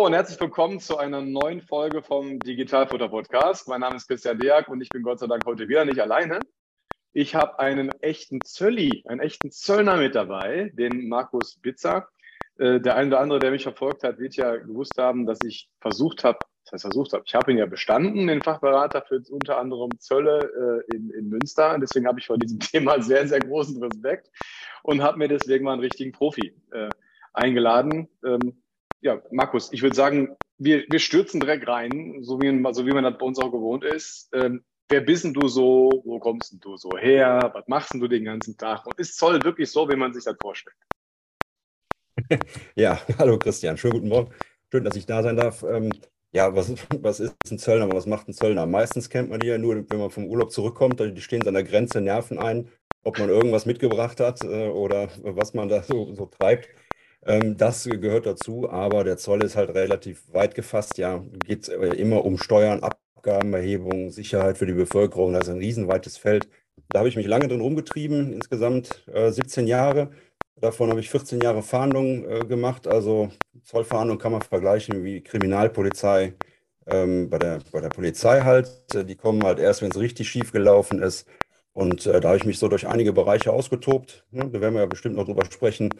Und herzlich willkommen zu einer neuen Folge vom Digitalfutter Podcast. Mein Name ist Christian Deak und ich bin Gott sei Dank heute wieder nicht alleine. Ich habe einen echten Zölli, einen echten Zöllner mit dabei, den Markus Bitzer. Äh, der eine oder andere, der mich verfolgt hat, wird ja gewusst haben, dass ich versucht habe, das heißt versucht habe, ich habe ihn ja bestanden, den Fachberater für unter anderem Zölle äh, in, in Münster. Deswegen habe ich vor diesem Thema sehr, sehr großen Respekt und habe mir deswegen mal einen richtigen Profi äh, eingeladen. Ähm, ja, Markus, ich würde sagen, wir, wir stürzen direkt rein, so wie, so wie man das bei uns auch gewohnt ist. Ähm, wer bist denn du so? Wo kommst denn du so her? Was machst denn du den ganzen Tag? Und ist Zoll wirklich so, wie man sich das vorstellt? Ja, hallo Christian, schönen guten Morgen. Schön, dass ich da sein darf. Ähm, ja, was, was ist ein Zöllner? Was macht ein Zöllner? Meistens kennt man die ja nur, wenn man vom Urlaub zurückkommt, die stehen an der Grenze, nerven ein, ob man irgendwas mitgebracht hat äh, oder was man da so, so treibt. Ähm, das gehört dazu, aber der Zoll ist halt relativ weit gefasst. Ja, geht äh, immer um Steuern, Abgabenerhebung, Sicherheit für die Bevölkerung. Das ist ein riesenweites Feld. Da habe ich mich lange drin rumgetrieben, insgesamt äh, 17 Jahre. Davon habe ich 14 Jahre Fahndung äh, gemacht. Also Zollfahndung kann man vergleichen wie Kriminalpolizei ähm, bei, der, bei der Polizei halt. Die kommen halt erst, wenn es richtig schief gelaufen ist. Und äh, da habe ich mich so durch einige Bereiche ausgetobt. Ne? Da werden wir ja bestimmt noch drüber sprechen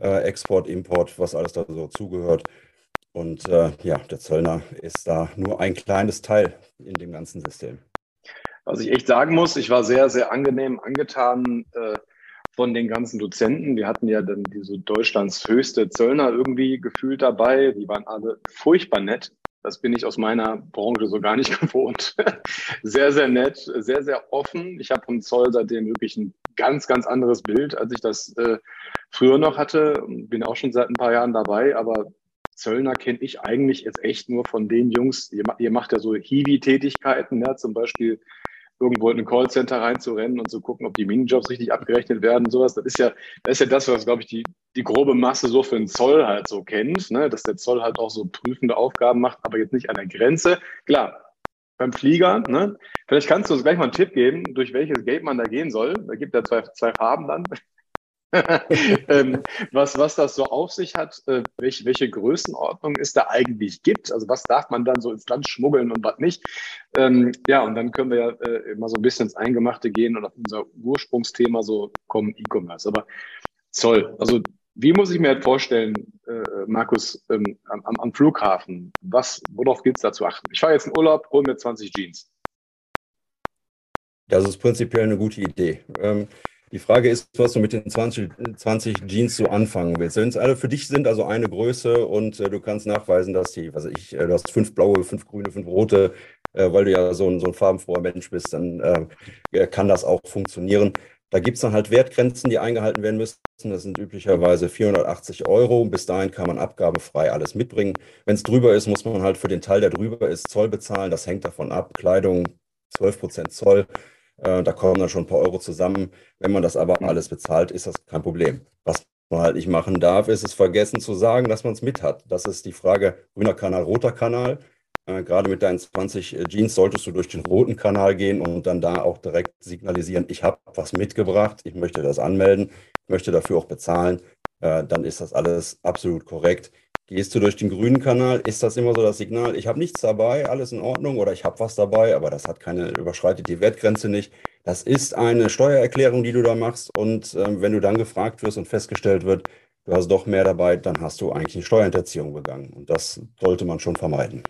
äh, Export, Import, was alles da so zugehört. Und äh, ja, der Zöllner ist da nur ein kleines Teil in dem ganzen System. Was ich echt sagen muss, ich war sehr, sehr angenehm angetan äh, von den ganzen Dozenten. Wir hatten ja dann diese Deutschlands höchste Zöllner irgendwie gefühlt dabei. Die waren alle furchtbar nett. Das bin ich aus meiner Branche so gar nicht gewohnt. sehr, sehr nett, sehr, sehr offen. Ich habe vom Zoll seitdem wirklich ein ganz, ganz anderes Bild, als ich das äh, früher noch hatte. Bin auch schon seit ein paar Jahren dabei, aber Zöllner kenne ich eigentlich jetzt echt nur von den Jungs. Ihr, ihr macht ja so Hiwi-Tätigkeiten, ja, zum Beispiel irgendwo in ein Callcenter reinzurennen und zu gucken, ob die Minijobs richtig abgerechnet werden, sowas. Das ist ja, das ist ja das, was, glaube ich, die, die grobe Masse so für den Zoll halt so kennt, ne? dass der Zoll halt auch so prüfende Aufgaben macht, aber jetzt nicht an der Grenze. Klar, beim Flieger, ne? Vielleicht kannst du uns gleich mal einen Tipp geben, durch welches Gate man da gehen soll. Da gibt ja zwei, zwei Farben dann. ähm, was, was das so auf sich hat, äh, welche, welche Größenordnung es da eigentlich gibt. Also was darf man dann so ins Land schmuggeln und was nicht. Ähm, ja, und dann können wir ja äh, immer so ein bisschen ins Eingemachte gehen und auf unser Ursprungsthema so kommen, E-Commerce. Aber Zoll, also wie muss ich mir das vorstellen, äh, Markus, ähm, am, am, Flughafen? Was, worauf gilt es da zu achten? Ich fahre jetzt in Urlaub, hole mir 20 Jeans. Das ist prinzipiell eine gute Idee. Ähm, die Frage ist, was du mit den 20, 20 Jeans so anfangen willst. Wenn es alle für dich sind, also eine Größe und äh, du kannst nachweisen, dass die, was ich, äh, du hast fünf blaue, fünf grüne, fünf rote, äh, weil du ja so ein, so ein farbenfroher Mensch bist, dann äh, kann das auch funktionieren. Da gibt es dann halt Wertgrenzen, die eingehalten werden müssen. Das sind üblicherweise 480 Euro. Bis dahin kann man abgabefrei alles mitbringen. Wenn es drüber ist, muss man halt für den Teil, der drüber ist, Zoll bezahlen. Das hängt davon ab. Kleidung 12 Prozent Zoll. Äh, da kommen dann schon ein paar Euro zusammen. Wenn man das aber alles bezahlt, ist das kein Problem. Was man halt nicht machen darf, ist es vergessen zu sagen, dass man es mit hat. Das ist die Frage grüner Kanal, roter Kanal. Äh, gerade mit deinen 20 äh, Jeans solltest du durch den roten Kanal gehen und dann da auch direkt signalisieren, ich habe was mitgebracht, ich möchte das anmelden, ich möchte dafür auch bezahlen. Dann ist das alles absolut korrekt. Gehst du durch den grünen Kanal, ist das immer so das Signal, ich habe nichts dabei, alles in Ordnung oder ich habe was dabei, aber das hat keine, überschreitet die Wertgrenze nicht. Das ist eine Steuererklärung, die du da machst und äh, wenn du dann gefragt wirst und festgestellt wird, du hast doch mehr dabei, dann hast du eigentlich eine Steuerhinterziehung begangen und das sollte man schon vermeiden.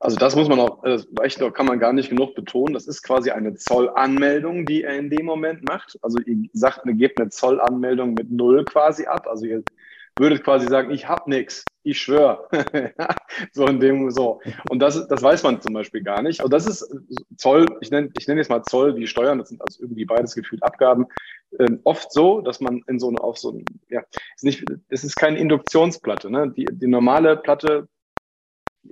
Also das muss man auch, das kann man gar nicht genug betonen. Das ist quasi eine Zollanmeldung, die er in dem Moment macht. Also ihr sagt, ihr gebt eine Zollanmeldung mit null quasi ab. Also ihr würdet quasi sagen, ich habe nichts, ich schwöre. so in dem so. Und das, das weiß man zum Beispiel gar nicht. Und das ist Zoll, ich nenne ich nenn jetzt mal Zoll wie Steuern, das sind also irgendwie beides gefühlt Abgaben, äh, oft so, dass man in so eine, auf so ein, ja, ist nicht, es ist keine Induktionsplatte. Ne? Die, die normale Platte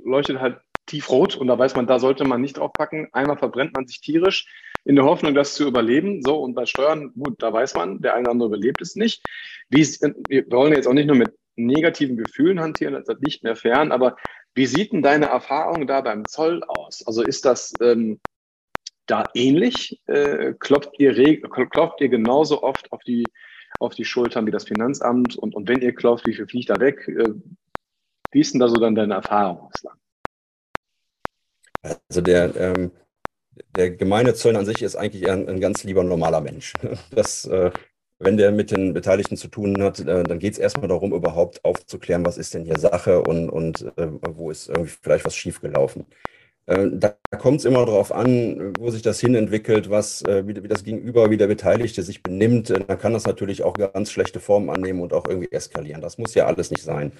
leuchtet halt tiefrot und da weiß man, da sollte man nicht draufpacken. Einmal verbrennt man sich tierisch in der Hoffnung, das zu überleben. So, und bei Steuern, gut, da weiß man, der eine oder andere überlebt es nicht. Wie, wir wollen jetzt auch nicht nur mit negativen Gefühlen hantieren, das ist nicht mehr fern, aber wie sieht denn deine Erfahrung da beim Zoll aus? Also ist das ähm, da ähnlich? Äh, klopft, ihr klopft ihr genauso oft auf die, auf die Schultern wie das Finanzamt? Und, und wenn ihr klopft, wie viel fliegt da weg? Äh, wie ist denn da so dann deine Erfahrung bislang? Also der, ähm, der gemeine Zöllner an sich ist eigentlich ein, ein ganz lieber normaler Mensch. Das, äh, wenn der mit den Beteiligten zu tun hat, äh, dann geht es erstmal darum, überhaupt aufzuklären, was ist denn hier Sache und, und äh, wo ist irgendwie vielleicht was schiefgelaufen. Äh, da kommt es immer darauf an, wo sich das hinentwickelt, was, äh, wie, wie, das Gegenüber, wie der Beteiligte sich benimmt. Äh, dann kann das natürlich auch ganz schlechte Formen annehmen und auch irgendwie eskalieren. Das muss ja alles nicht sein.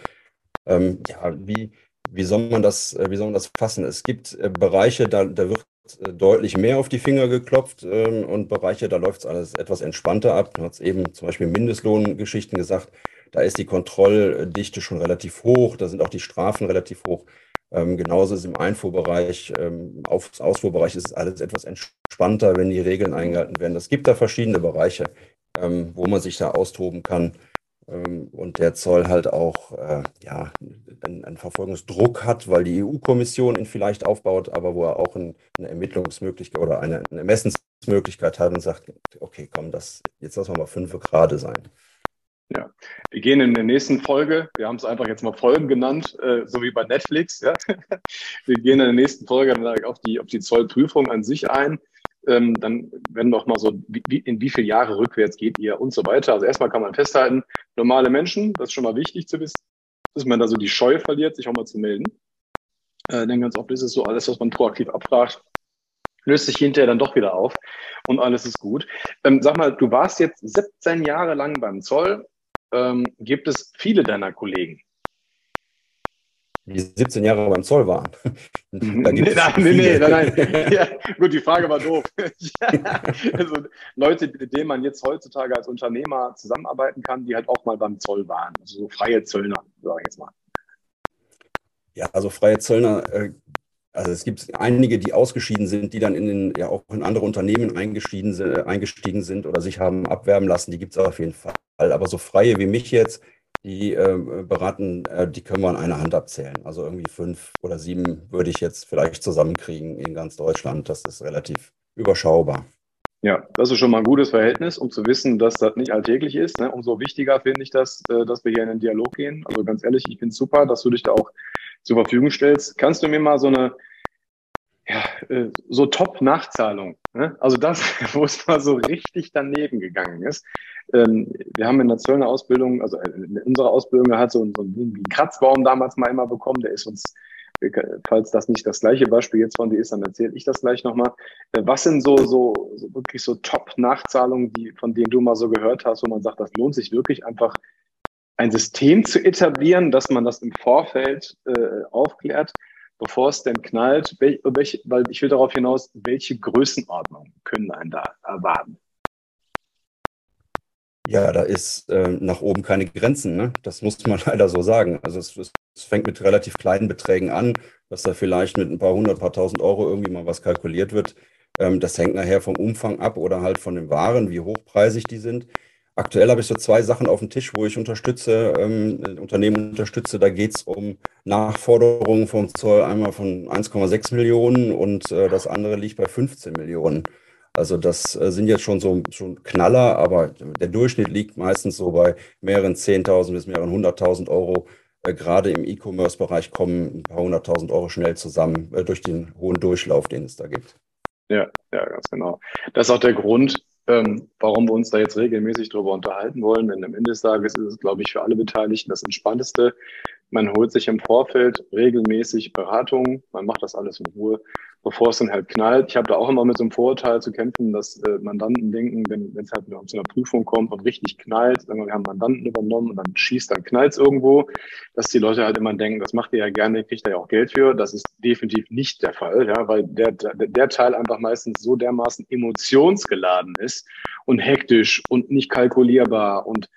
Ähm, ja, wie, wie soll man das, wie soll man das fassen? Es gibt Bereiche, da, da wird deutlich mehr auf die Finger geklopft ähm, und Bereiche, da läuft es alles etwas entspannter ab. Du hast eben zum Beispiel Mindestlohngeschichten gesagt, da ist die Kontrolldichte schon relativ hoch, da sind auch die Strafen relativ hoch. Ähm, genauso ist im Einfuhrbereich, ähm, auf, Ausfuhrbereich ist alles etwas entspannter, wenn die Regeln eingehalten werden. Es gibt da verschiedene Bereiche, ähm, wo man sich da austoben kann ähm, und der Zoll halt auch äh, ja, einen, einen, Verfolgungsdruck hat, weil die EU-Kommission ihn vielleicht aufbaut, aber wo er auch ein, eine Ermittlungsmöglichkeit oder eine, eine Ermessensmöglichkeit hat und sagt, okay, komm, das, jetzt lassen wir mal fünf gerade sein. Ja, wir gehen in der nächsten Folge, wir haben es einfach jetzt mal Folgen genannt, äh, so wie bei Netflix. Ja? Wir gehen in der nächsten Folge auf die, auf die Zollprüfung an sich ein. Ähm, dann werden auch mal so, wie, in wie viele Jahre rückwärts geht ihr und so weiter. Also erstmal kann man festhalten, normale Menschen, das ist schon mal wichtig zu wissen, dass man da so die Scheu verliert, sich auch mal zu melden. Äh, denn ganz oft ist es so, alles, was man proaktiv abfragt, löst sich hinterher dann doch wieder auf und alles ist gut. Ähm, sag mal, du warst jetzt 17 Jahre lang beim Zoll, ähm, gibt es viele deiner Kollegen, die 17 Jahre beim Zoll waren. Da nee, nein, nee, nee, nein, nein. Ja, gut, die Frage war doof. also Leute, mit denen man jetzt heutzutage als Unternehmer zusammenarbeiten kann, die halt auch mal beim Zoll waren. Also so freie Zöllner, sage ich jetzt mal. Ja, also freie Zöllner, äh, also es gibt einige, die ausgeschieden sind, die dann in den, ja auch in andere Unternehmen eingestiegen, eingestiegen sind oder sich haben abwerben lassen, die gibt es auf jeden Fall. Aber so freie wie mich jetzt, die äh, beraten, äh, die können wir an einer Hand abzählen. Also irgendwie fünf oder sieben würde ich jetzt vielleicht zusammenkriegen in ganz Deutschland. Das ist relativ überschaubar. Ja, das ist schon mal ein gutes Verhältnis, um zu wissen, dass das nicht alltäglich ist. Ne? Umso wichtiger finde ich das, äh, dass wir hier in den Dialog gehen. Also ganz ehrlich, ich finde super, dass du dich da auch zur Verfügung stellst. Kannst du mir mal so eine ja, äh, so Top-Nachzahlung. Ne? Also das, wo es mal so richtig daneben gegangen ist. Ähm, wir haben in der Zöllner Ausbildung, also in unserer Ausbildung gehabt, so, so einen Kratzbaum damals mal immer bekommen, der ist uns, falls das nicht das gleiche Beispiel jetzt von dir ist, dann erzähle ich das gleich nochmal. Äh, was sind so, so, so wirklich so Top-Nachzahlungen, die, von denen du mal so gehört hast, wo man sagt, das lohnt sich wirklich einfach ein System zu etablieren, dass man das im Vorfeld äh, aufklärt bevor es denn knallt, welch, weil ich will darauf hinaus, welche Größenordnung können einen da erwarten? Ja, da ist äh, nach oben keine Grenzen. Ne? Das muss man leider so sagen. Also es, es, fängt mit relativ kleinen Beträgen an, dass da vielleicht mit ein paar hundert, paar tausend Euro irgendwie mal was kalkuliert wird. Ähm, das hängt nachher vom Umfang ab oder halt von den Waren, wie hochpreisig die sind. Aktuell habe ich so zwei Sachen auf dem Tisch, wo ich unterstütze, ähm, Unternehmen unterstütze. Da geht es um Nachforderungen vom Zoll einmal von 1,6 Millionen und äh, das andere liegt bei 15 Millionen. Also das äh, sind jetzt schon so schon Knaller, aber der Durchschnitt liegt meistens so bei mehreren 10.000 bis mehreren 100.000 Euro. Äh, gerade im E-Commerce-Bereich kommen ein paar hunderttausend Euro schnell zusammen äh, durch den hohen Durchlauf, den es da gibt. Ja, ja, ganz genau. Das ist auch der Grund, ähm, warum wir uns da jetzt regelmäßig darüber unterhalten wollen. Denn am Ende des Tages ist es, glaube ich, für alle Beteiligten das Entspannteste. Man holt sich im Vorfeld regelmäßig Beratungen, man macht das alles in Ruhe bevor es dann halt knallt. Ich habe da auch immer mit so einem Vorurteil zu kämpfen, dass äh, Mandanten denken, wenn es halt zu einer Prüfung kommt und richtig knallt, sagen wir, wir haben Mandanten übernommen und dann schießt, dann knallt irgendwo, dass die Leute halt immer denken, das macht ihr ja gerne, kriegt ihr ja auch Geld für. Das ist definitiv nicht der Fall, ja, weil der, der, der Teil einfach meistens so dermaßen emotionsgeladen ist und hektisch und nicht kalkulierbar und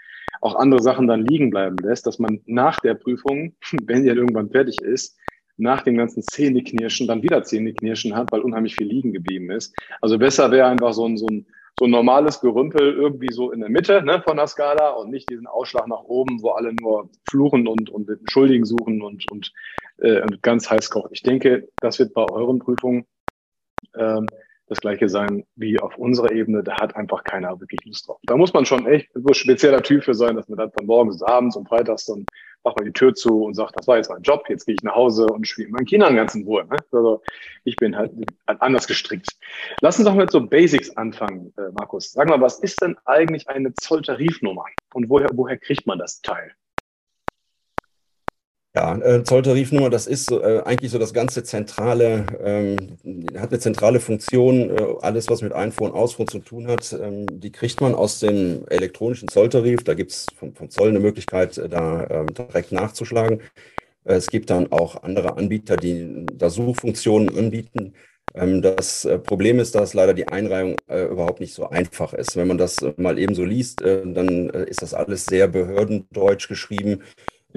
auch andere Sachen dann liegen bleiben lässt, dass man nach der Prüfung, wenn sie dann irgendwann fertig ist, nach dem ganzen Zähneknirschen dann wieder Zähneknirschen hat, weil unheimlich viel liegen geblieben ist. Also besser wäre einfach so ein, so ein, so ein normales Gerümpel irgendwie so in der Mitte ne, von der Skala und nicht diesen Ausschlag nach oben, wo alle nur fluchen und, und Schuldigen suchen und, und, äh, und ganz heiß kochen. Ich denke, das wird bei euren Prüfungen ähm, das gleiche sein wie auf unserer Ebene. Da hat einfach keiner wirklich Lust drauf. Da muss man schon echt so spezieller Typ für sein, dass man dann von morgens bis abends und freitags dann macht die Tür zu und sagt, das war jetzt mein Job, jetzt gehe ich nach Hause und spiele meinen Kindern ganz in Ruhe. Ne? Also ich bin halt anders gestrickt. Lass uns doch mit so Basics anfangen, äh, Markus. Sag mal, was ist denn eigentlich eine Zolltarifnummer und woher, woher kriegt man das Teil? Ja, äh, Zolltarifnummer, das ist äh, eigentlich so das ganze zentrale, ähm, hat eine zentrale Funktion. Äh, alles, was mit Einfuhr und Ausfuhr zu tun hat, ähm, die kriegt man aus dem elektronischen Zolltarif. Da gibt es vom, vom, Zoll eine Möglichkeit, äh, da ähm, direkt nachzuschlagen. Äh, es gibt dann auch andere Anbieter, die da Suchfunktionen anbieten. Ähm, das äh, Problem ist, dass leider die Einreihung überhaupt nicht so einfach ist. Wenn man das mal eben so liest, dann ist das alles sehr behördendeutsch geschrieben.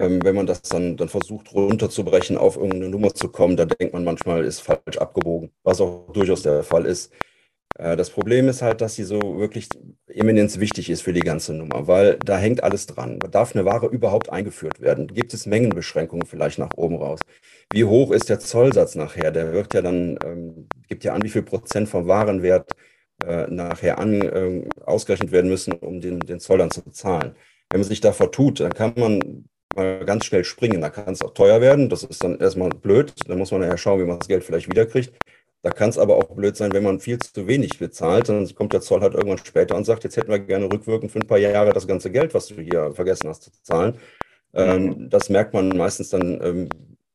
Ähm, wenn man das dann, dann versucht runterzubrechen, auf irgendeine Nummer zu kommen, da denkt man manchmal, ist falsch abgebogen, was auch durchaus der Fall ist. Äh, das Problem ist halt, dass sie so wirklich eminenz wichtig ist für die ganze Nummer, weil da hängt alles dran. Darf eine Ware überhaupt eingeführt werden? Gibt es Mengenbeschränkungen vielleicht nach oben raus? Wie hoch ist der Zollsatz nachher? Der wird ja dann, ähm, gibt ja an, wie viel Prozent vom Warenwert äh, nachher an, äh, ausgerechnet werden müssen, um den, den Zoll dann zu zahlen. Wenn man sich da vertut, dann kann man mal ganz schnell springen. Da kann es auch teuer werden. Das ist dann erstmal blöd. Da muss man ja schauen, wie man das Geld vielleicht wiederkriegt. Da kann es aber auch blöd sein, wenn man viel zu wenig bezahlt. Dann kommt der Zoll halt irgendwann später und sagt, jetzt hätten wir gerne rückwirkend für ein paar Jahre das ganze Geld, was du hier vergessen hast zu zahlen. Ähm, mhm. das merkt man meistens dann ähm,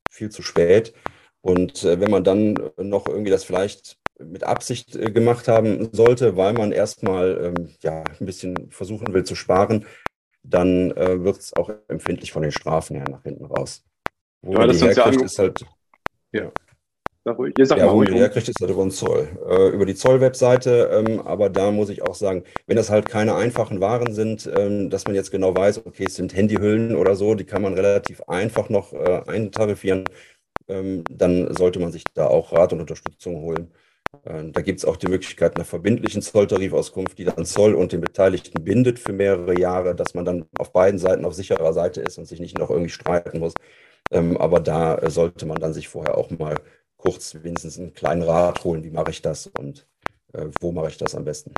viel zu spät. Und äh, wenn man dann noch irgendwie das vielleicht mit Absicht äh, gemacht haben sollte, weil man erstmal ähm, ja, ein bisschen versuchen will zu sparen, dann äh, wird es auch empfindlich von den Strafen her nach hinten raus. Wo ja, das die herkriegt, ja ist halt. Ja. Sag ruhig. Sag ja, wo man die herkriegt, ist halt über den Zoll. Äh, über die Zoll-Webseite, ähm, aber da muss ich auch sagen, wenn das halt keine einfachen Waren sind, ähm, dass man jetzt genau weiß, okay, es sind Handyhüllen oder so, die kann man relativ einfach noch äh, eintarifieren, ähm, dann sollte man sich da auch Rat und Unterstützung holen. Ähm, da gibt es auch die Möglichkeit einer verbindlichen Zolltarifauskunft, die dann Zoll und den Beteiligten bindet für mehrere Jahre, dass man dann auf beiden Seiten auf sicherer Seite ist und sich nicht noch irgendwie streiten muss. Ähm, aber da äh, sollte man dann sich vorher auch mal kurz wenigstens einen kleinen Rat holen, wie mache ich das und äh, wo mache ich das am besten.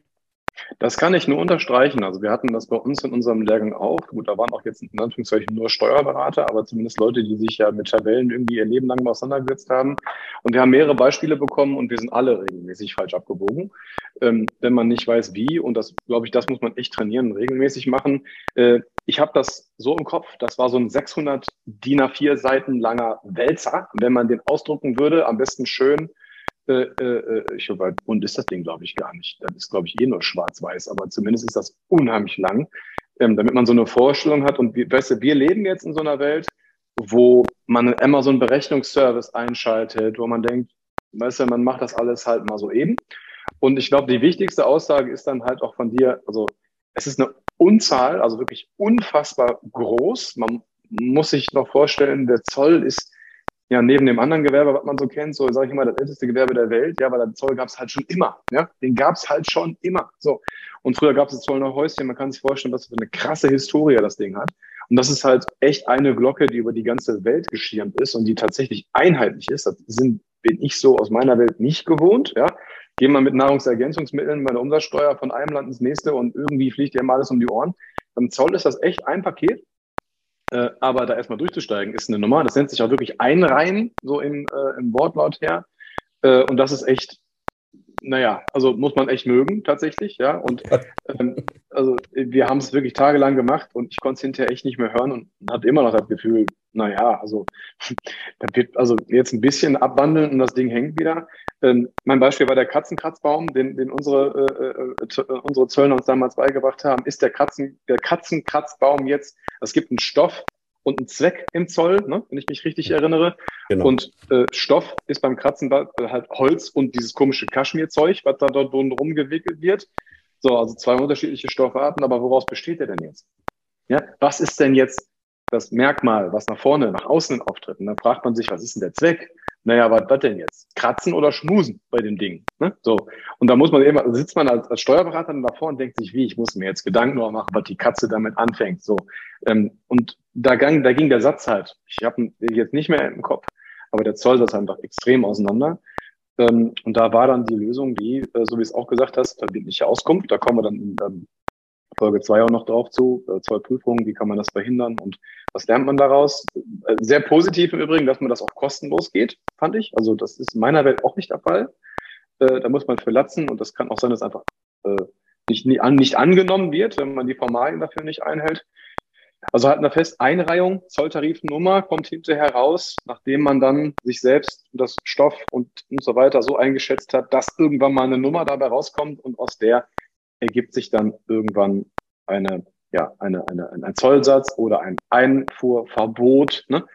Das kann ich nur unterstreichen. Also wir hatten das bei uns in unserem Lehrgang auch. Gut, da waren auch jetzt in Anführungszeichen nur Steuerberater, aber zumindest Leute, die sich ja mit Tabellen irgendwie ihr Leben lang auseinandergesetzt haben. Und wir haben mehrere Beispiele bekommen und wir sind alle regelmäßig falsch abgebogen, ähm, wenn man nicht weiß, wie. Und das, glaube ich, das muss man echt trainieren, regelmäßig machen. Äh, ich habe das so im Kopf. Das war so ein 600 DIN A4 Seiten langer Wälzer. Wenn man den ausdrucken würde, am besten schön äh, äh, ich glaube, bunt ist das Ding, glaube ich, gar nicht. Das ist, glaube ich, eh nur schwarz-weiß, aber zumindest ist das unheimlich lang, ähm, damit man so eine Vorstellung hat. Und weißt du, wir leben jetzt in so einer Welt, wo man einen Berechnungsservice einschaltet, wo man denkt, weißt du, man macht das alles halt mal so eben. Und ich glaube, die wichtigste Aussage ist dann halt auch von dir, also es ist eine Unzahl, also wirklich unfassbar groß. Man muss sich noch vorstellen, der Zoll ist ja, neben dem anderen Gewerbe, was man so kennt, so sage ich mal, das älteste Gewerbe der Welt, ja, weil der Zoll gab es halt schon immer, ja, den gab es halt schon immer, so. Und früher gab es das Zoll noch Häuschen, man kann sich vorstellen, was für eine krasse Historie das Ding hat. Und das ist halt echt eine Glocke, die über die ganze Welt geschirmt ist und die tatsächlich einheitlich ist. Das sind, bin ich so aus meiner Welt nicht gewohnt, ja. Gehen wir mit Nahrungsergänzungsmitteln bei der Umsatzsteuer von einem Land ins nächste und irgendwie fliegt dir mal alles um die Ohren. Beim Zoll ist das echt ein Paket äh, aber da erstmal durchzusteigen, ist eine Nummer. Das nennt sich auch wirklich einreihen, so im, äh, im Wortlaut her. Äh, und das ist echt, naja, also muss man echt mögen, tatsächlich, ja. Und ähm, also wir haben es wirklich tagelang gemacht und ich konnte es hinterher echt nicht mehr hören und hatte immer noch das Gefühl, naja, also da wird also jetzt ein bisschen abwandeln und das Ding hängt wieder. Ähm, mein Beispiel war der Katzenkratzbaum, den, den unsere, äh, äh, äh, unsere Zöllner uns damals beigebracht haben. Ist der, Katzen, der Katzenkratzbaum jetzt, es gibt einen Stoff und einen Zweck im Zoll, ne, wenn ich mich richtig erinnere. Genau. Und äh, Stoff ist beim Kratzen halt Holz und dieses komische Kaschmirzeug, was da dort rumgewickelt wird. So, also zwei unterschiedliche Stoffarten, aber woraus besteht der denn jetzt? Ja, was ist denn jetzt das Merkmal, was nach vorne, nach außen auftritt. Und dann fragt man sich, was ist denn der Zweck? Naja, was, was denn jetzt? Kratzen oder schmusen bei dem Ding? Ne? So. Und da muss man eben, sitzt man als, als Steuerberater dann davor und denkt sich, wie, ich muss mir jetzt Gedanken machen, was die Katze damit anfängt. So. Ähm, und da, gang, da ging der Satz halt. Ich habe ihn jetzt nicht mehr im Kopf, aber der Zoll saß einfach extrem auseinander. Ähm, und da war dann die Lösung, die, äh, so wie es auch gesagt hast, verbindliche Auskunft. Da kommen wir dann ähm, Folge zwei auch noch drauf zu. Äh, Zollprüfungen, wie kann man das verhindern und was lernt man daraus? Äh, sehr positiv im Übrigen, dass man das auch kostenlos geht, fand ich. Also das ist in meiner Welt auch nicht der Fall. Äh, da muss man für und das kann auch sein, dass einfach äh, nicht, nicht angenommen wird, wenn man die Formalien dafür nicht einhält. Also halten wir fest, Einreihung, Zolltarifnummer kommt hinterher raus, nachdem man dann sich selbst das Stoff und, und so weiter so eingeschätzt hat, dass irgendwann mal eine Nummer dabei rauskommt und aus der ergibt sich dann irgendwann eine, ja, eine, eine, ein Zollsatz oder ein Einfuhrverbot. Ne?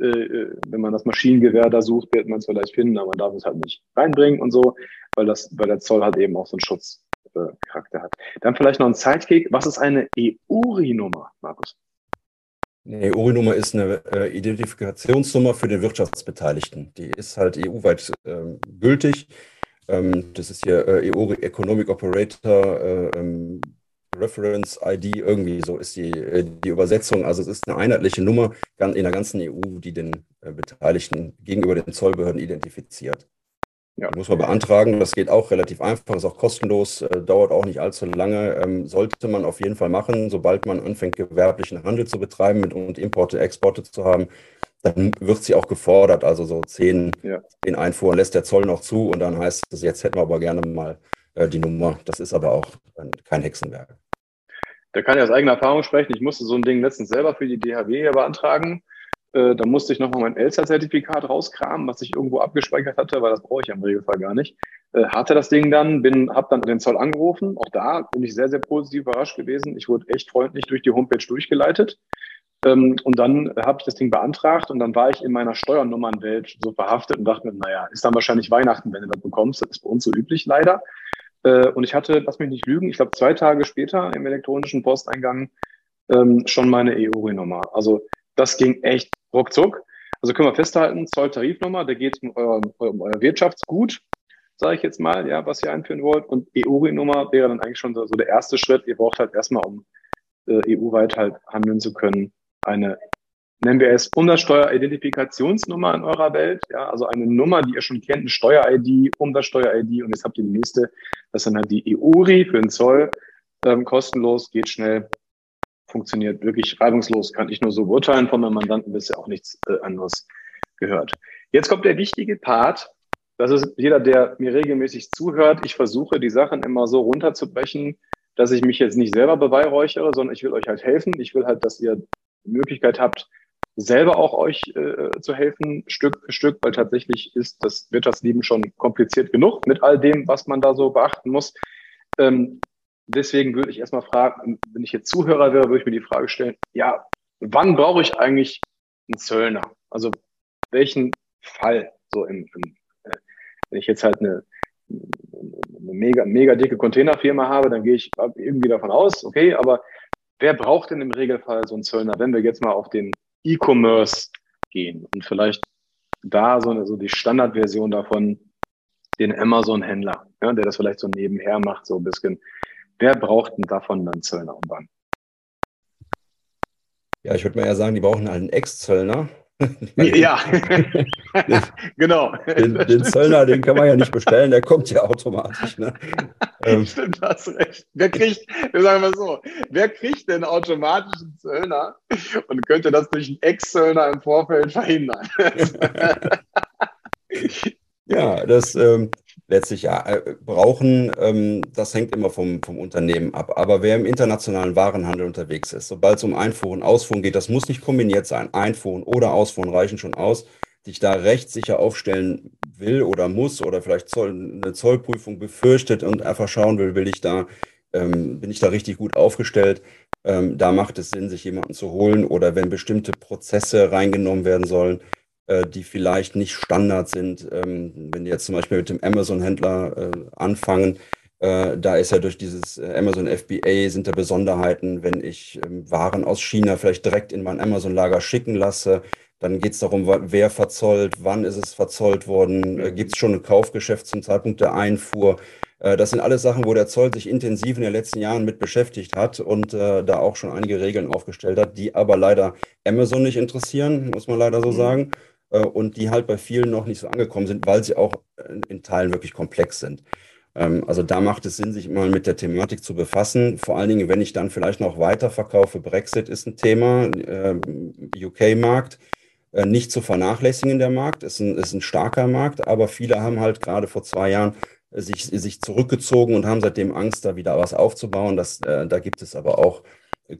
Äh, äh, wenn man das Maschinengewehr da sucht, wird man es vielleicht finden, aber man darf es halt nicht reinbringen und so, weil das, weil der Zoll halt eben auch so einen Schutzcharakter äh, hat. Dann vielleicht noch ein Sidekick. Was ist eine EURI-Nummer, Markus? Eine EURI-Nummer ist eine äh, Identifikationsnummer für den Wirtschaftsbeteiligten. Die ist halt EU-weit äh, gültig. Ähm, das ist hier äh, EURI Economic Operator äh, ähm, Reference ID, irgendwie so ist die, äh, die Übersetzung. Also es ist eine einheitliche Nummer in der ganzen EU, die den äh, Beteiligten gegenüber den Zollbehörden identifiziert. Ja. muss man beantragen. Das geht auch relativ einfach, ist auch kostenlos, äh, dauert auch nicht allzu lange. Ähm, sollte man auf jeden Fall machen, sobald man anfängt, gewerblichen Handel zu betreiben mit, und Importe, Exporte zu haben, dann wird sie auch gefordert. Also so zehn, ja. zehn Einfuhren lässt der Zoll noch zu und dann heißt es, jetzt hätten wir aber gerne mal äh, die Nummer. Das ist aber auch kein Hexenwerk. Da kann ich aus eigener Erfahrung sprechen. Ich musste so ein Ding letztens selber für die DHW beantragen. Äh, da musste ich nochmal mein Elster-Zertifikat rauskramen, was ich irgendwo abgespeichert hatte, weil das brauche ich im Regelfall gar nicht. Äh, hatte das Ding dann, bin, habe dann den Zoll angerufen. Auch da bin ich sehr, sehr positiv überrascht gewesen. Ich wurde echt freundlich durch die Homepage durchgeleitet. Ähm, und dann habe ich das Ding beantragt und dann war ich in meiner Steuernummernwelt so verhaftet und dachte mir, naja, ist dann wahrscheinlich Weihnachten, wenn du das bekommst. Das ist bei uns so üblich leider. Äh, und ich hatte, lass mich nicht lügen, ich glaube zwei Tage später im elektronischen Posteingang ähm, schon meine EURI-Nummer. Also das ging echt ruckzuck. Also können wir festhalten, Zolltarifnummer, da geht es um euer, um euer Wirtschaftsgut, sage ich jetzt mal, ja, was ihr einführen wollt. Und EURI-Nummer wäre dann eigentlich schon so, so, der erste Schritt. Ihr braucht halt erstmal, um äh, EU-weit halt handeln zu können, eine, nennen wir es Umsatzsteuer-Identifikationsnummer in eurer Welt. Ja, also eine Nummer, die ihr schon kennt, eine Steuer-ID, Umsatzsteuer-ID. Und jetzt habt ihr die nächste, das ist dann halt die EURI für den Zoll. Ähm, kostenlos, geht schnell, funktioniert wirklich reibungslos, kann ich nur so beurteilen von meinem Mandanten bisher auch nichts äh, anderes gehört. Jetzt kommt der wichtige Part. Das ist jeder, der mir regelmäßig zuhört. Ich versuche, die Sachen immer so runterzubrechen, dass ich mich jetzt nicht selber beweihräuchere, sondern ich will euch halt helfen. Ich will halt, dass ihr Möglichkeit habt, selber auch euch äh, zu helfen, Stück für Stück, weil tatsächlich ist das Wirtschaftsleben schon kompliziert genug mit all dem, was man da so beachten muss. Ähm, deswegen würde ich erstmal fragen, wenn ich jetzt Zuhörer wäre, würde ich mir die Frage stellen, ja, wann brauche ich eigentlich einen Zöllner? Also welchen Fall so im, im äh, wenn ich jetzt halt eine, eine mega, mega dicke Containerfirma habe, dann gehe ich irgendwie davon aus, okay, aber wer braucht denn im Regelfall so einen Zöllner, wenn wir jetzt mal auf den E-Commerce gehen und vielleicht da so, eine, so die Standardversion davon, den Amazon-Händler, ja, der das vielleicht so nebenher macht, so ein bisschen. Wer braucht denn davon dann Zöllner und wann? Ja, ich würde mal eher sagen, die brauchen einen Ex-Zöllner, ja, genau. Den, den, Zöllner, den kann man ja nicht bestellen, der kommt ja automatisch. Ne? Ähm. Stimmt, hast recht. Wer kriegt, wir sagen mal so, wer kriegt denn automatisch einen Zöllner und könnte das durch einen Ex-Zöllner im Vorfeld verhindern? ja, das, ähm, letztlich ja, äh, brauchen, ähm, das hängt immer vom, vom Unternehmen ab. Aber wer im internationalen Warenhandel unterwegs ist, sobald es um Einfuhren, Ausfuhren geht, das muss nicht kombiniert sein. Einfuhren oder Ausfuhren reichen schon aus, sich da rechtssicher aufstellen will oder muss oder vielleicht Zoll, eine Zollprüfung befürchtet und einfach schauen will, will ich da, ähm, bin ich da richtig gut aufgestellt. Ähm, da macht es Sinn, sich jemanden zu holen oder wenn bestimmte Prozesse reingenommen werden sollen, die vielleicht nicht Standard sind. Ähm, wenn die jetzt zum Beispiel mit dem Amazon-Händler äh, anfangen, Äh, da ist ja durch dieses äh, Amazon FBA sind da Besonderheiten, wenn ich ähm, Waren aus China vielleicht direkt in mein Amazon-Lager schicken lasse. Dann geht es darum, wer verzollt, wann ist es verzollt worden, äh, gibt es schon ein Kaufgeschäft zum Zeitpunkt der Einfuhr. Äh, das sind alles Sachen, wo der Zoll sich intensiv in den letzten Jahren mit beschäftigt hat und äh, da auch schon einige Regeln aufgestellt hat, die aber leider Amazon nicht interessieren, muss man leider so mhm. sagen. Äh, und die halt bei vielen noch nicht so angekommen sind, weil sie auch in Teilen wirklich komplex sind. Ähm, also da macht es Sinn, sich mal mit der Thematik zu befassen. Vor allen Dingen, wenn ich dann vielleicht noch weiter verkaufe. Brexit ist ein Thema, äh, UK-Markt. Äh, nicht zu vernachlässigen der Markt, ist ein, ist ein starker Markt, aber viele haben halt gerade vor zwei Jahren sich, sich zurückgezogen und haben seitdem Angst, da wieder was aufzubauen. Das, äh, da gibt es aber auch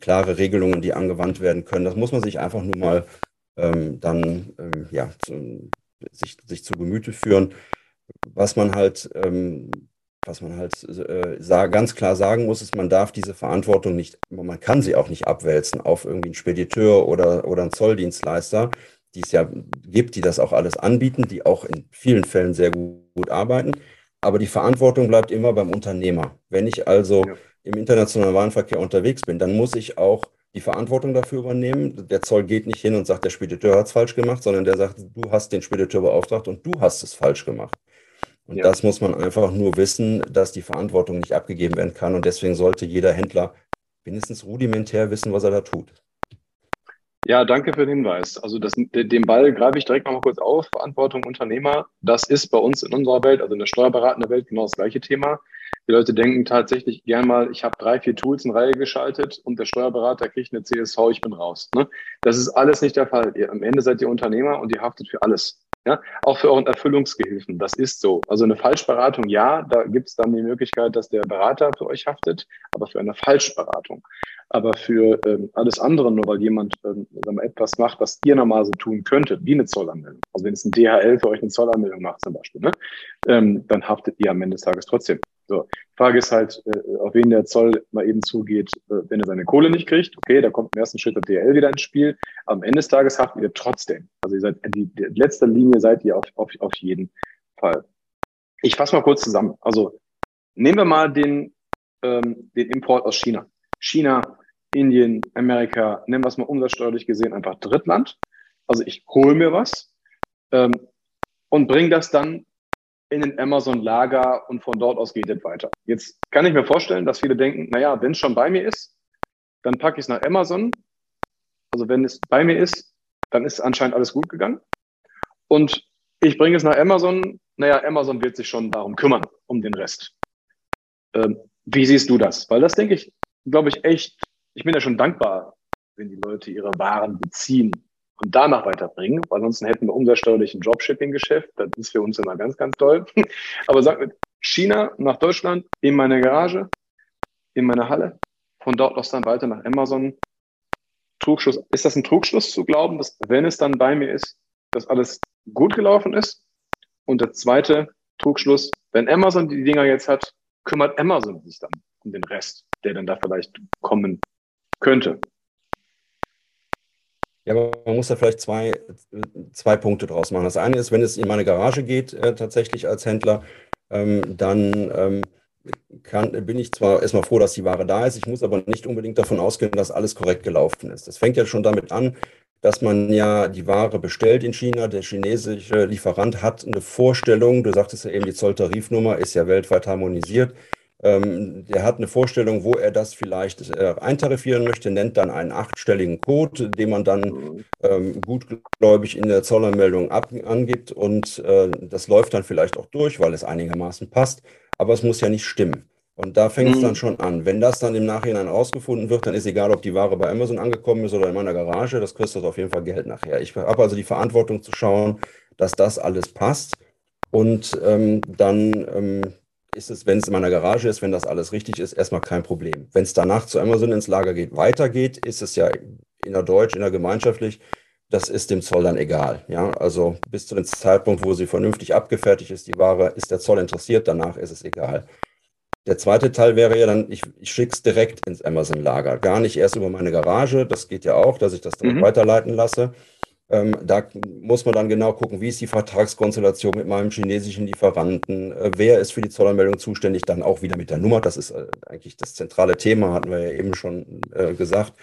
klare Regelungen, die angewandt werden können. Das muss man sich einfach nur mal ähm, dann ähm, ja, zu, sich, sich zu Gemüte führen. Was man halt ähm, was man halt äh, ganz klar sagen muss, ist, man darf diese Verantwortung nicht, man kann sie auch nicht abwälzen auf irgendwie einen Spediteur oder, oder einen Zolldienstleister, die es ja gibt, die das auch alles anbieten, die auch in vielen Fällen sehr gut, gut arbeiten. Aber die Verantwortung bleibt immer beim Unternehmer. Wenn ich also ja. im internationalen Warenverkehr unterwegs bin, dann muss ich auch die Verantwortung dafür übernehmen. Der Zoll geht nicht hin und sagt, der Spediteur hat es falsch gemacht, sondern der sagt, du hast den Spediteur beauftragt und du hast es falsch gemacht. Und ja. das muss man einfach nur wissen, dass die Verantwortung nicht abgegeben werden kann. Und deswegen sollte jeder Händler mindestens rudimentär wissen, was er da tut. Ja, danke für den Hinweis. Also das, den Ball greife ich direkt nochmal kurz auf. Verantwortung Unternehmer, das ist bei uns in unserer Welt, also in der steuerberatenden Welt, genau das gleiche Thema. Die Leute denken tatsächlich gern mal, ich habe drei, vier Tools in Reihe geschaltet und der Steuerberater kriegt eine CSV, ich bin raus. Ne? Das ist alles nicht der Fall. Ihr, am Ende seid ihr Unternehmer und ihr haftet für alles. Ja, auch für euren Erfüllungsgehilfen. Das ist so. Also eine Falschberatung, ja, da gibt es dann die Möglichkeit, dass der Berater für euch haftet, aber für eine Falschberatung. Aber für ähm, alles andere, nur weil jemand ähm, etwas macht, was ihr normalerweise tun könntet, wie eine Zollanmeldung. Also wenn es ein DHL für euch eine Zollanmeldung macht zum Beispiel, ne, ähm, dann haftet ihr am Ende des Tages trotzdem. So, die Frage ist halt, äh, auf wen der Zoll mal eben zugeht, äh, wenn er seine Kohle nicht kriegt. Okay, da kommt im ersten Schritt der DL wieder ins Spiel. Am Ende des Tages haftet ihr trotzdem. Also ihr seid die, die letzte Linie seid ihr auf, auf, auf jeden Fall. Ich fasse mal kurz zusammen. Also nehmen wir mal den, ähm, den Import aus China. China, Indien, Amerika, nennen wir es mal umsatzsteuerlich gesehen einfach Drittland. Also ich hole mir was ähm, und bringe das dann in den Amazon-Lager und von dort aus geht es weiter. Jetzt kann ich mir vorstellen, dass viele denken, naja, wenn es schon bei mir ist, dann packe ich es nach Amazon. Also wenn es bei mir ist, dann ist anscheinend alles gut gegangen. Und ich bringe es nach Amazon. Naja, Amazon wird sich schon darum kümmern, um den Rest. Ähm, wie siehst du das? Weil das denke ich, glaube ich, echt, ich bin ja schon dankbar, wenn die Leute ihre Waren beziehen und danach weiterbringen. Weil ansonsten hätten wir umsatzsteuerlich ein Dropshipping-Geschäft. Das ist für uns immer ganz, ganz toll. Aber sag mir, China nach Deutschland, in meine Garage, in meine Halle, von dort aus dann weiter nach Amazon. Trugschluss. Ist das ein Trugschluss zu glauben, dass wenn es dann bei mir ist, dass alles gut gelaufen ist? Und der zweite Trugschluss, wenn Amazon die Dinger jetzt hat, kümmert Amazon sich dann um den Rest, der dann da vielleicht kommen könnte. Ja, aber man muss da vielleicht zwei, zwei Punkte draus machen. Das eine ist, wenn es in meine Garage geht, äh, tatsächlich als Händler, ähm, dann ähm, kann, bin ich zwar erstmal froh, dass die Ware da ist, ich muss aber nicht unbedingt davon ausgehen, dass alles korrekt gelaufen ist. Das fängt ja schon damit an, dass man ja die Ware bestellt in China. Der chinesische Lieferant hat eine Vorstellung, du sagtest ja eben, die Zolltarifnummer ist ja weltweit harmonisiert. Ähm, der hat eine Vorstellung, wo er das vielleicht äh, eintarifieren möchte, nennt dann einen achtstelligen Code, den man dann ähm, gutgläubig in der Zollanmeldung ab, angibt und äh, das läuft dann vielleicht auch durch, weil es einigermaßen passt, aber es muss ja nicht stimmen. Und da fängt es mhm. dann schon an. Wenn das dann im Nachhinein ausgefunden wird, dann ist egal, ob die Ware bei Amazon angekommen ist oder in meiner Garage, das kostet auf jeden Fall Geld nachher. Ich habe also die Verantwortung zu schauen, dass das alles passt. Und ähm, dann ähm, ist es, wenn es in meiner Garage ist, wenn das alles richtig ist, erstmal kein Problem. Wenn es danach zu Amazon ins Lager geht, weitergeht, ist es ja innerdeutsch, innergemeinschaftlich, das ist dem Zoll dann egal. Ja, also bis zu dem Zeitpunkt, wo sie vernünftig abgefertigt ist, die Ware, ist der Zoll interessiert, danach ist es egal. Der zweite Teil wäre ja dann, ich, ich schicke es direkt ins Amazon-Lager. Gar nicht erst über meine Garage, das geht ja auch, dass ich das dann mhm. weiterleiten lasse. Ähm, da muss man dann genau gucken, wie ist die Vertragskonstellation mit meinem chinesischen Lieferanten, äh, wer ist für die Zollanmeldung zuständig, dann auch wieder mit der Nummer. Das ist äh, eigentlich das zentrale Thema, hatten wir ja eben schon äh, gesagt.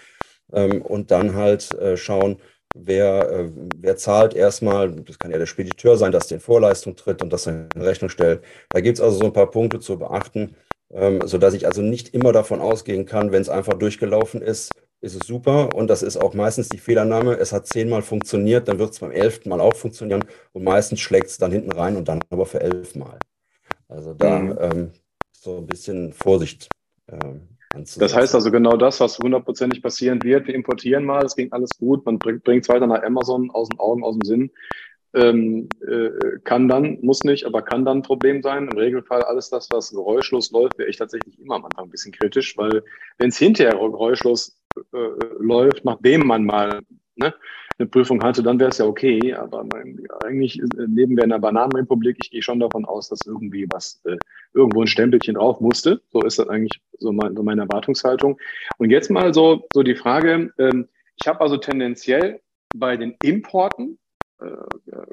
Ähm, und dann halt äh, schauen, wer, äh, wer zahlt erstmal, das kann ja der Spediteur sein, dass der in Vorleistung tritt und das in Rechnung stellt. Da gibt es also so ein paar Punkte zu beachten, ähm, sodass ich also nicht immer davon ausgehen kann, wenn es einfach durchgelaufen ist, ist es super und das ist auch meistens die Fehlernahme. Es hat zehnmal funktioniert, dann wird es beim elften Mal auch funktionieren und meistens schlägt es dann hinten rein und dann aber für elfmal. Also da mhm. ähm, so ein bisschen Vorsicht ähm, das heißt also genau das, was hundertprozentig passieren wird. Wir importieren mal, es ging alles gut, man bringt es weiter nach Amazon, aus den Augen, aus dem Sinn. Ähm, äh, kann dann, muss nicht, aber kann dann ein Problem sein. Im Regelfall alles das, was geräuschlos läuft, wäre ich tatsächlich immer am Anfang ein bisschen kritisch, weil wenn es hinterher geräuschlos läuft, nachdem man mal ne, eine Prüfung hatte, dann wäre es ja okay. Aber mein, eigentlich leben wir in einer Bananenrepublik. Ich gehe schon davon aus, dass irgendwie was, äh, irgendwo ein Stempelchen drauf musste. So ist das eigentlich so, mein, so meine Erwartungshaltung. Und jetzt mal so, so die Frage, ähm, ich habe also tendenziell bei den Importen, äh,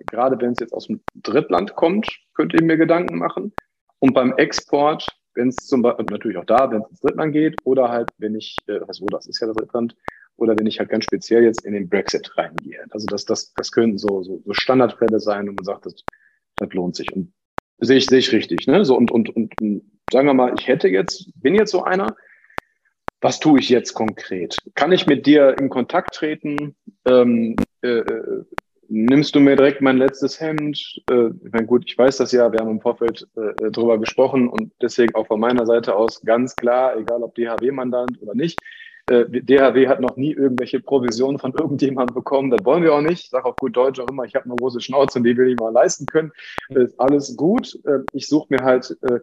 gerade wenn es jetzt aus dem Drittland kommt, könnte ich mir Gedanken machen. Und beim Export, wenn es zum Beispiel, natürlich auch da, wenn es ins Drittland geht, oder halt, wenn ich, äh, wo das ist ja das Drittland, oder wenn ich halt ganz speziell jetzt in den Brexit reingehe. Also das, das, das können so, so, so Standardfälle sein, und man sagt, das, das lohnt sich. Und sehe ich, sehe ich richtig. Ne? So, und, und, und, und sagen wir mal, ich hätte jetzt, bin jetzt so einer, was tue ich jetzt konkret? Kann ich mit dir in Kontakt treten? Ähm, äh, äh nimmst du mir direkt mein letztes Hemd? Äh, ich meine, gut, ich weiß das ja, wir haben im Vorfeld äh, drüber gesprochen und deswegen auch von meiner Seite aus ganz klar, egal ob DHW-Mandant oder nicht, äh, DHW hat noch nie irgendwelche Provisionen von irgendjemandem bekommen. Das wollen wir auch nicht. Ich sage auf gut Deutsch auch immer, ich habe eine große Schnauze und die will ich mal leisten können. Das ist alles gut. Äh, ich suche mir halt äh,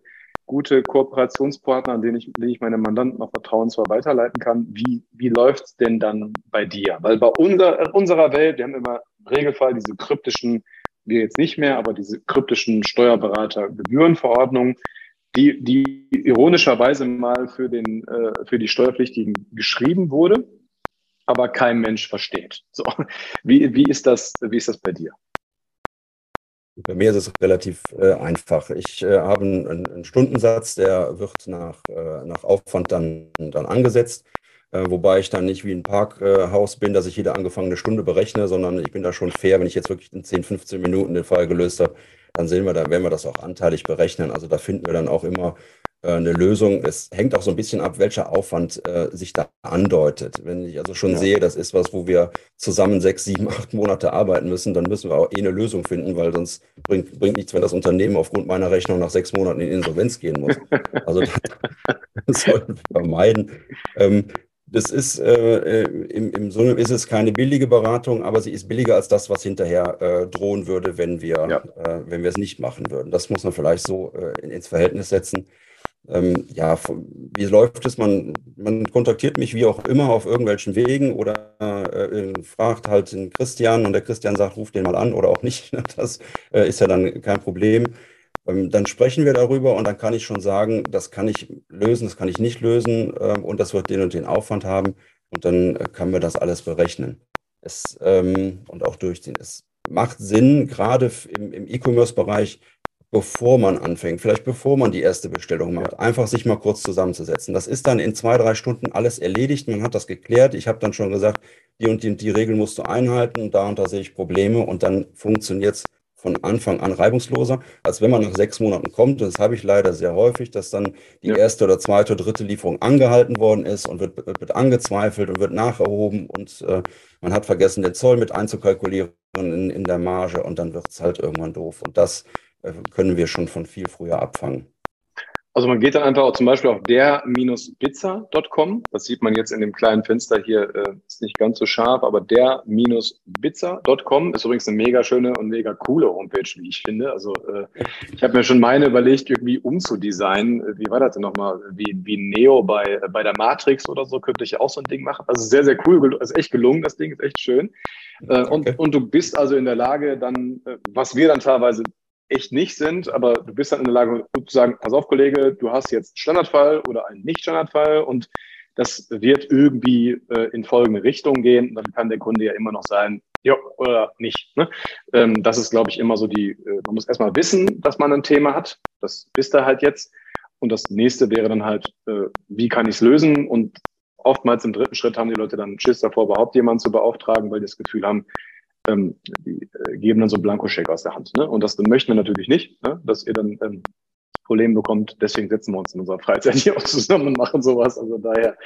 gute Kooperationspartner, an denen ich, denen ich meine Mandanten auch vertrauensvoll weiterleiten kann. Wie, wie läuft's denn dann bei dir? Weil bei unser, unserer Welt, wir haben immer im Regelfall diese kryptischen, wir jetzt nicht mehr, aber diese kryptischen Steuerberater-Gebührenverordnungen, die, die ironischerweise mal für, den, äh, für die Steuerpflichtigen geschrieben wurde, aber kein Mensch versteht. So, wie, wie, ist, das, wie ist das bei dir? Bei mir ist es relativ äh, einfach. Ich äh, habe einen, einen, Stundensatz, der wird nach, äh, nach Aufwand dann, dann angesetzt, wobei ich dann nicht wie ein Parkhaus bin, dass ich jede angefangene Stunde berechne, sondern ich bin da schon fair, wenn ich jetzt wirklich in 10, 15 Minuten den Fall gelöst habe, dann sehen wir, da werden wir das auch anteilig berechnen. Also da finden wir dann auch immer äh, eine Lösung. Es hängt auch so ein bisschen ab, welcher Aufwand äh, sich da andeutet. Wenn ich also schon ja. sehe, das ist was, wo wir zusammen sechs, sieben, acht Monate arbeiten müssen, dann müssen wir auch eh eine Lösung finden, weil sonst bringt, bringt nichts, wenn das Unternehmen aufgrund meiner Rechnung nach sechs Monaten in Insolvenz gehen muss. Also das sollten wir vermeiden. Ähm, das ist äh, äh, im, im Sinne ist es keine billige Beratung, aber sie ist billiger als das, was hinterher äh, drohen würde, wenn wir, ja. äh, wenn wir es nicht machen würden. Das muss man vielleicht so äh, ins Verhältnis setzen. Ähm, ja, wie läuft es? Man, man kontaktiert mich wie auch immer auf irgendwelchen Wegen oder äh, fragt halt den Christian und der Christian sagt, ruf den mal an oder auch nicht. Das ist ja dann kein Problem. Ähm, dann sprechen wir darüber und dann kann ich schon sagen, das kann ich lösen, das kann ich nicht lösen ähm, und das wird den und den Aufwand haben und dann äh, kann man das alles berechnen es, ähm, und auch durchziehen. Es macht Sinn, gerade im, im E-Commerce-Bereich, bevor man anfängt, vielleicht bevor man die erste Bestellung macht, einfach sich mal kurz zusammenzusetzen. Das ist dann in zwei, drei Stunden alles erledigt. Man hat das geklärt. Ich habe dann schon gesagt, die und die, die Regeln musst du einhalten. Da und da sehe ich Probleme und dann funktioniert es von Anfang an reibungsloser, als wenn man nach sechs Monaten kommt. Das habe ich leider sehr häufig, dass dann die ja. erste oder zweite oder dritte Lieferung angehalten worden ist und wird, wird angezweifelt und wird nacherhoben und äh, man hat vergessen, den Zoll mit einzukalkulieren in, in der Marge und dann wird es halt irgendwann doof. Und das äh, können wir schon von viel früher abfangen. Also man geht dann einfach auch zum Beispiel auf der-bizza.com. Das sieht man jetzt in dem kleinen Fenster hier, äh, ist nicht ganz so scharf, aber der-bizza.com ist übrigens eine mega schöne und mega coole Homepage, wie ich finde. Also äh, ich habe mir schon meine überlegt, irgendwie umzudesignen. Wie war das denn nochmal? Wie, wie Neo bei, bei der Matrix oder so könnte ich auch so ein Ding machen. Also sehr, sehr cool, ist echt gelungen, das Ding ist echt schön. Äh, und, und du bist also in der Lage, dann, äh, was wir dann teilweise echt nicht sind, aber du bist dann in der Lage zu sagen, pass auf, Kollege, du hast jetzt Standardfall oder einen Nicht-Standardfall und das wird irgendwie äh, in folgende Richtung gehen. Dann kann der Kunde ja immer noch sagen, ja oder nicht. Ne? Ähm, das ist, glaube ich, immer so die, äh, man muss erstmal wissen, dass man ein Thema hat. Das wisst ihr halt jetzt. Und das nächste wäre dann halt, äh, wie kann ich es lösen? Und oftmals im dritten Schritt haben die Leute dann Schiss davor, überhaupt jemanden zu beauftragen, weil die das Gefühl haben, ähm, die äh, geben dann so einen Blankoscheck aus der Hand. Ne? Und das möchten wir natürlich nicht, ne? dass ihr dann ähm, Problem bekommt. Deswegen setzen wir uns in unserer Freizeit hier auch zusammen und machen sowas. Also daher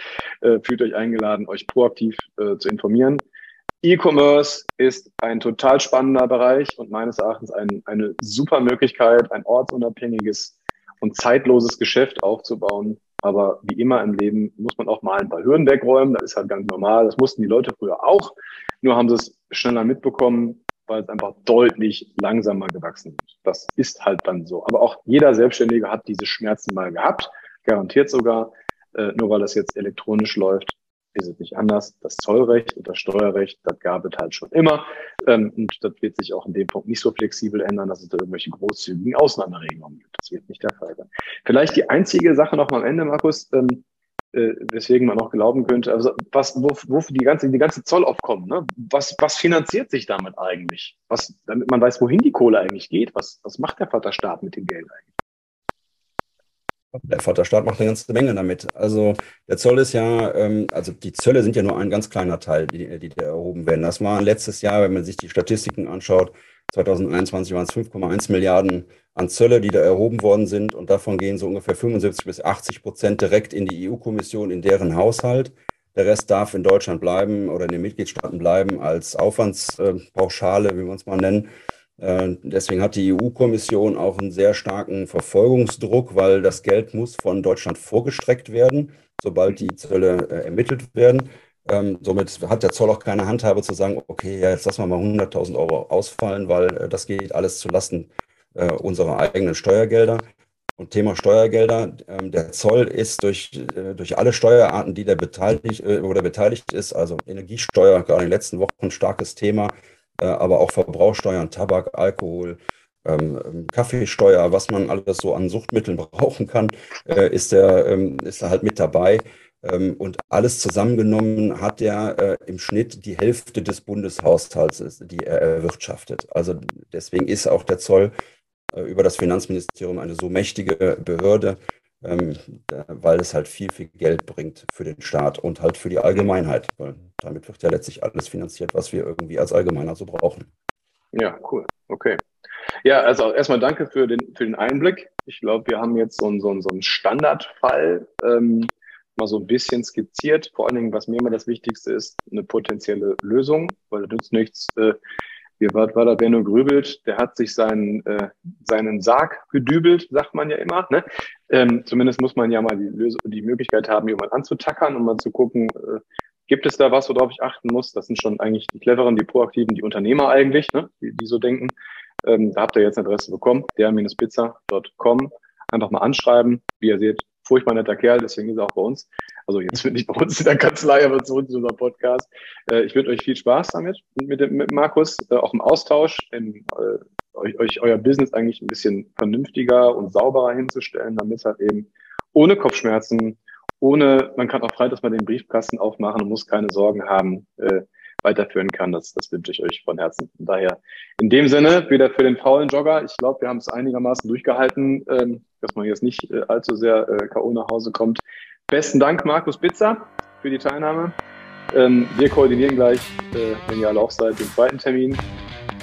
äh, fühlt euch eingeladen, euch proaktiv äh, zu informieren. E-Commerce ist ein total spannender Bereich und meines Erachtens ein, eine super Möglichkeit, ein ortsunabhängiges und zeitloses Geschäft aufzubauen. Aber wie immer im Leben muss man auch mal ein paar Hürden wegräumen. Das ist halt ganz normal. Das mussten die Leute früher auch. Nur haben sie es schneller mitbekommen, weil es einfach deutlich langsamer gewachsen ist. Das ist halt dann so. Aber auch jeder Selbstständige hat diese Schmerzen mal gehabt, garantiert sogar. Äh, nur weil das jetzt elektronisch läuft, ist es nicht anders. Das Zollrecht und das Steuerrecht, das gab es halt schon immer. Ähm, und das wird sich auch in dem Punkt nicht so flexibel ändern, dass es da irgendwelche großzügigen Ausnahmeregelungen gibt. Das wird nicht der Fall sein. Vielleicht die einzige Sache noch mal am Ende, Markus, ähm, äh, weswegen man auch glauben könnte, also was, wo, wo die ganze, die ganze Zollaufkommen, ne? was, was finanziert sich damit eigentlich? Was, damit man weiß, wohin die Kohle eigentlich geht, was, was macht der Vaterstaat mit dem Geld eigentlich? Der Vaterstaat macht eine ganze Menge damit. Also der Zoll ist ja, ähm, also die Zölle sind ja nur ein ganz kleiner Teil, die, die da erhoben werden. Das war letztes Jahr, wenn man sich die Statistiken anschaut, 2021 waren es 5,1 Milliarden an Zölle, die da erhoben worden sind. Und davon gehen so ungefähr 75 bis 80 Prozent direkt in die EU-Kommission, in deren Haushalt. Der Rest darf in Deutschland bleiben oder in den Mitgliedstaaten bleiben als Aufwandspauschale, wie wir uns mal nennen. Äh, deswegen hat die EU-Kommission auch einen sehr starken Verfolgungsdruck, weil das Geld muss von Deutschland vorgestreckt werden, sobald die Zölle äh, ermittelt werden. Ähm, somit hat der Zoll auch keine Handhabe zu sagen, okay, jetzt lassen wir mal 100.000 Euro ausfallen, weil äh, das geht alles zulasten unserer eigenen Steuergelder. Und Thema Steuergelder, ähm, der Zoll ist durch, durch alle Steuerarten, die der beteiligt oder beteiligt ist, also Energiesteuer, gerade in den letzten Wochen ein starkes Thema, aber auch Verbrauchsteuern, Tabak, Alkohol, ähm, ähm, Kaffeesteuer, was man alles so an Suchtmitteln brauchen kann, äh, ist, er, ähm, ist er halt mit dabei. Und alles zusammengenommen hat er äh, im Schnitt die Hälfte des Bundeshaushalts, die er erwirtschaftet. Also deswegen ist auch der Zoll äh, über das Finanzministerium eine so mächtige Behörde, weil es halt viel, viel Geld bringt für den Staat und halt für die Allgemeinheit. Weil damit wird ja letztlich alles finanziert, was wir irgendwie als Allgemeiner so brauchen. Ja, cool. Okay. Ja, also erstmal danke für den, für den Einblick. Ich glaube, wir haben jetzt so einen, so einen, so einen Standardfall ähm, mal so ein bisschen skizziert. Vor allen Dingen, was mir immer das Wichtigste ist, eine potenzielle Lösung, weil es nützt nichts, äh, wie war, war da Benno grübelt, der hat sich seinen, äh, seinen Sarg gedübelt, sagt man ja immer. Ne? Ähm, zumindest muss man ja mal die, Lösung, die Möglichkeit haben, jemanden anzutackern und mal zu gucken, äh, gibt es da was, worauf ich achten muss? Das sind schon eigentlich die cleveren, die proaktiven, die Unternehmer eigentlich, ne? die, die so denken. Ähm, da habt ihr jetzt eine Adresse bekommen, der-pizza.com. Einfach mal anschreiben. Wie ihr seht, furchtbar netter Kerl, deswegen ist er auch bei uns. Also jetzt nicht bei uns in der Kanzlei, aber zurück zu unserem Podcast. Äh, ich wünsche euch viel Spaß damit, mit, dem, mit Markus, äh, auch im Austausch, in, äh, euch, euch euer Business eigentlich ein bisschen vernünftiger und sauberer hinzustellen, damit es halt eben ohne Kopfschmerzen, ohne, man kann auch freitags mal den Briefkasten aufmachen und muss keine Sorgen haben, äh, weiterführen kann. Das, das wünsche ich euch von Herzen. Von daher, in dem Sinne, wieder für den faulen Jogger. Ich glaube, wir haben es einigermaßen durchgehalten, ähm, dass man jetzt nicht äh, allzu sehr äh, K.O. nach Hause kommt. Besten Dank, Markus Pizza, für die Teilnahme. Ähm, wir koordinieren gleich, äh, wenn ihr alle auch seid, den zweiten Termin.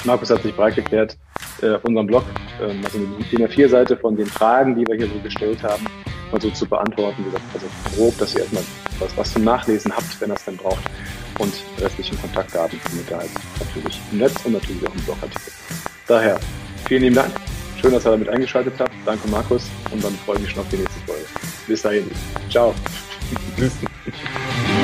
Markus hat sich bereit erklärt, äh, unseren Blog, ähm, also die DIN A4-Seite von den Fragen, die wir hier so gestellt haben, mal so zu beantworten. Wie gesagt, also grob, dass ihr erstmal was, was zum Nachlesen habt, wenn ihr es dann braucht und restlichen Kontaktdaten findet ihr halt natürlich im Netz und natürlich auch im Blogartikel. Daher, vielen lieben Dank. Schön, dass ihr damit eingeschaltet habt. Danke, Markus. Und dann freue ich mich schon auf die nächste Folge. Bis dahin. Ciao. Tschüss.